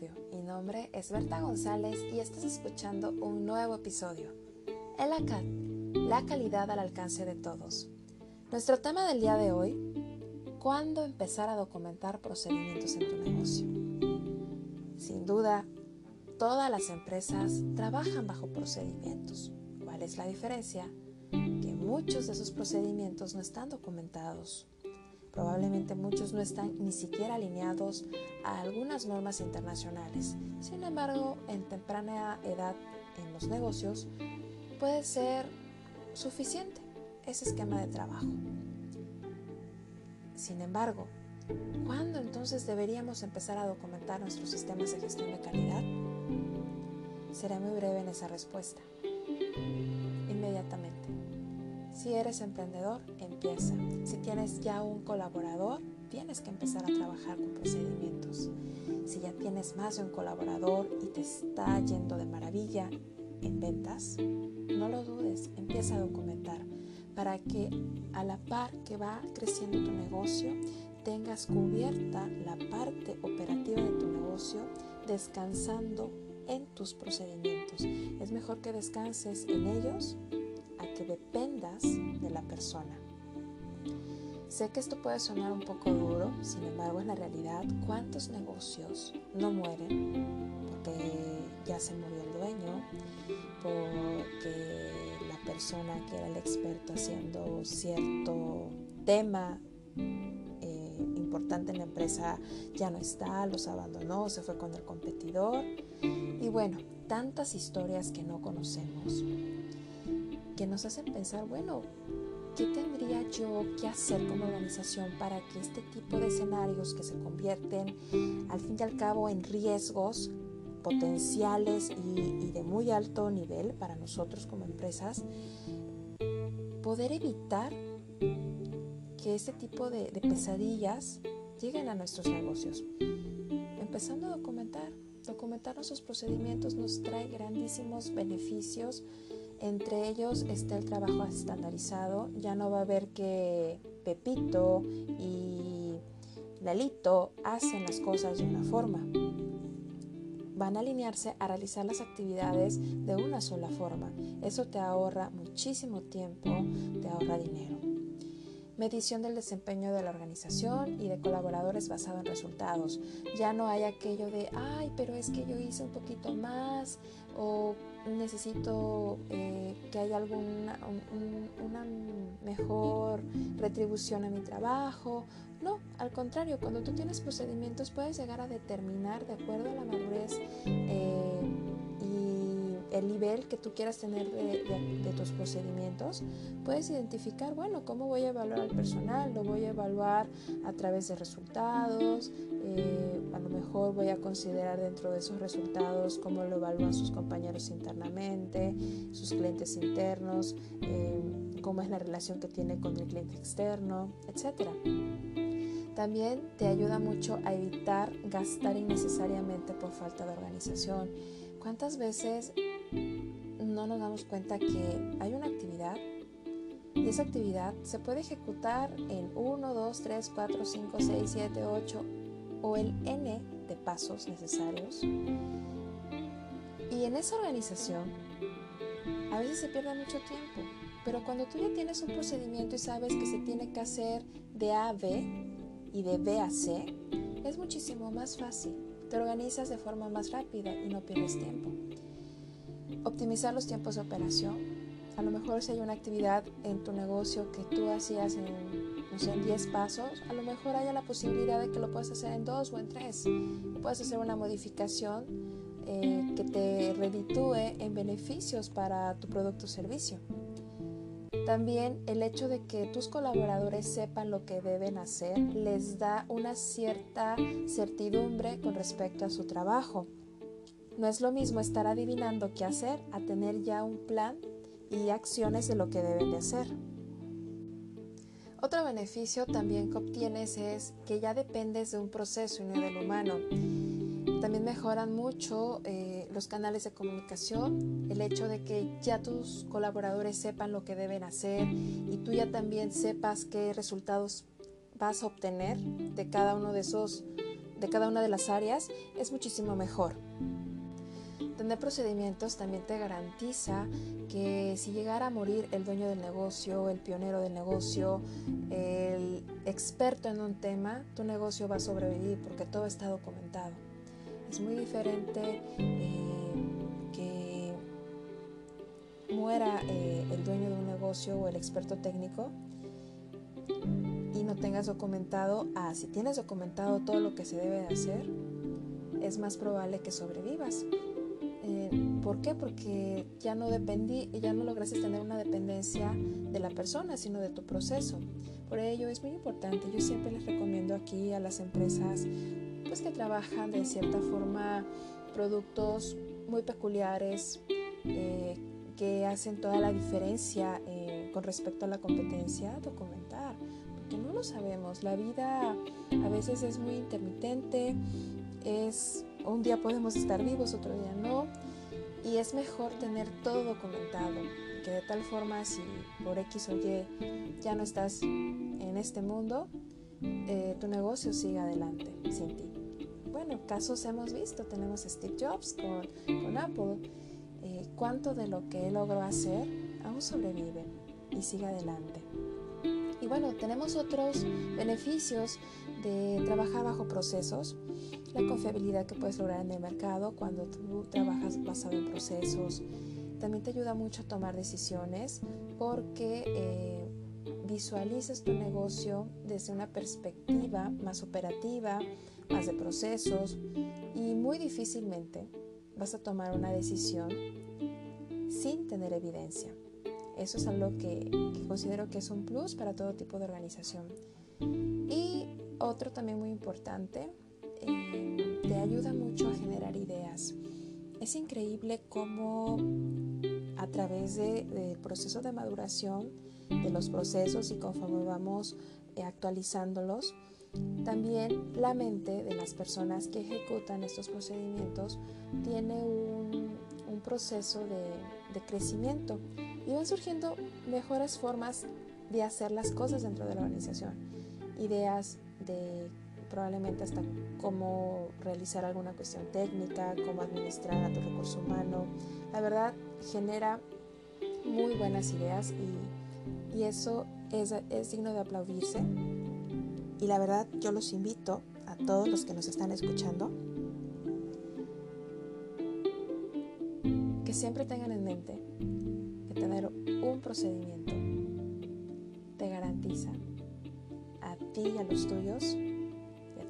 episodio. Mi nombre es Berta González y estás escuchando un nuevo episodio. El ACAD, la calidad al alcance de todos. Nuestro tema del día de hoy, ¿cuándo empezar a documentar procedimientos en tu negocio? Sin duda, todas las empresas trabajan bajo procedimientos. ¿Cuál es la diferencia? Que muchos de esos procedimientos no están documentados Probablemente muchos no están ni siquiera alineados a algunas normas internacionales. Sin embargo, en temprana edad en los negocios puede ser suficiente ese esquema de trabajo. Sin embargo, ¿cuándo entonces deberíamos empezar a documentar nuestros sistemas de gestión de calidad? Seré muy breve en esa respuesta. Inmediatamente. Si eres emprendedor, Si tienes ya un colaborador, tienes que empezar a trabajar con procedimientos. Si ya tienes más de un colaborador y te está yendo de maravilla en ventas, no lo dudes, empieza a documentar para que a la par que va creciendo tu negocio, tengas cubierta la parte operativa de tu negocio descansando en tus procedimientos. Es mejor que descanses en ellos que dependas de la persona. Sé que esto puede sonar un poco duro, sin embargo en la realidad, ¿cuántos negocios no mueren porque ya se murió el dueño, porque la persona que era el experto haciendo cierto tema eh, importante en la empresa ya no está, los abandonó, se fue con el competidor. Y bueno, tantas historias que no conocemos que nos hacen pensar, bueno, ¿qué tendría yo que hacer como organización para que este tipo de escenarios que se convierten al fin y al cabo en riesgos potenciales y, de muy alto nivel para nosotros como empresas, poder evitar que este tipo de, de pesadillas lleguen a nuestros negocios? Empezando a documentar. Documentar nuestros procedimientos nos trae grandísimos beneficios entre ellos está el trabajo estandarizado. Ya no va a haber que Pepito y Lalito hacen las cosas de una forma. Van a alinearse a realizar las actividades de una sola forma. Eso te ahorra muchísimo tiempo, te ahorra dinero. Medición del desempeño de la organización y de colaboradores basado en resultados. Ya no hay aquello de, ay, pero es que yo hice un poquito más o necesito eh, que haya alguna una mejor retribución a mi trabajo. No, al contrario, cuando tú tienes procedimientos puedes llegar a determinar de acuerdo a la madurez eh, el nivel que tú quieras tener de, tus procedimientos, puedes identificar, bueno, cómo voy a evaluar al personal, lo voy a evaluar a través de resultados, eh, a lo mejor voy a considerar dentro de esos resultados cómo lo evalúan sus compañeros internamente, sus clientes internos, eh, cómo es la relación que tiene con el cliente externo, etc. También te ayuda mucho a evitar gastar innecesariamente por falta de organización. ¿Cuántas veces no nos damos cuenta que hay una actividad y esa actividad se puede ejecutar en 1, 2, 3, 4, 5, 6, 7, 8 o el N de pasos necesarios. Y en esa organización a veces se pierde mucho tiempo, pero cuando tú ya tienes un procedimiento y sabes que se tiene que hacer de A a B y de B a C, es muchísimo más fácil. Te organizas de forma más rápida y no pierdes tiempo. Optimizar los tiempos de operación. A lo mejor si hay una actividad en tu negocio que tú hacías en no sé, en 10 pasos, a lo mejor haya la posibilidad de que lo puedas hacer en 2 o en 3. Puedes hacer una modificación eh, que te reditúe en beneficios para tu producto o servicio. También el hecho de que tus colaboradores sepan lo que deben hacer les da una cierta certidumbre con respecto a su trabajo. No es lo mismo estar adivinando qué hacer a tener ya un plan y acciones de lo que deben de hacer. Otro beneficio también que obtienes es que ya dependes de un proceso y no del humano. También mejoran mucho eh, los canales de comunicación, el hecho de que ya tus colaboradores sepan lo que deben hacer y tú ya también sepas qué resultados vas a obtener de cada uno de esos de cada una de las áreas es muchísimo mejor. Tener procedimientos también te garantiza que si llegara a morir el dueño del negocio, el pionero del negocio, el experto en un tema, tu negocio va a sobrevivir porque todo está documentado. Es muy diferente eh, que muera eh, el dueño de un negocio o el experto técnico y no tengas documentado, ah, si tienes documentado todo lo que se debe de hacer, es más probable que sobrevivas. Eh, ¿Por qué? Porque ya no dependí, ya no lograste tener una dependencia de la persona, sino de tu proceso. Por ello es muy importante. Yo siempre les recomiendo aquí a las empresas pues que trabajan de cierta forma productos muy peculiares eh, que hacen toda la diferencia eh, con respecto a la competencia, documentar, porque no lo sabemos. La vida a veces es muy intermitente, es un día podemos estar vivos, otro día no. Y es mejor tener todo documentado, que de tal forma si por X o Y ya no estás en este mundo, eh, tu negocio siga adelante sin ti. Bueno, casos hemos visto, tenemos Steve Jobs con, con Apple. Eh, ¿Cuánto de lo que él logró hacer aún sobrevive y sigue adelante? Y bueno, tenemos otros beneficios de trabajar bajo procesos la confiabilidad que puedes lograr en el mercado cuando tú trabajas basado en procesos. También te ayuda mucho a tomar decisiones porque eh, visualizas tu negocio desde una perspectiva más operativa, más de procesos y muy difícilmente vas a tomar una decisión sin tener evidencia. Eso es algo que, que considero que es un plus para todo tipo de organización. Y otro también muy importante te ayuda mucho a generar ideas. Es increíble cómo a través del proceso de maduración de los procesos y conforme vamos eh, actualizándolos, también la mente de las personas que ejecutan estos procedimientos tiene un, proceso de, de, crecimiento y van surgiendo mejores formas de hacer las cosas dentro de la organización. Ideas de probablemente hasta cómo realizar alguna cuestión técnica, cómo administrar a tu recurso humano. La verdad genera muy buenas ideas y, eso es, es digno de aplaudirse. Y la verdad yo los invito a todos los que nos están escuchando que siempre tengan en mente que tener un procedimiento te garantiza a ti y a los tuyos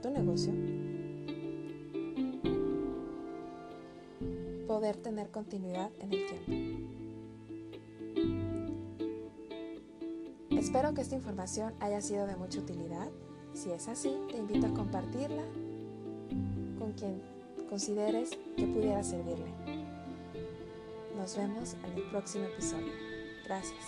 tu negocio, poder tener continuidad en el tiempo. Espero que esta información haya sido de mucha utilidad. Si es así, te invito a compartirla con quien consideres que pudiera servirle. Nos vemos en el próximo episodio. Gracias.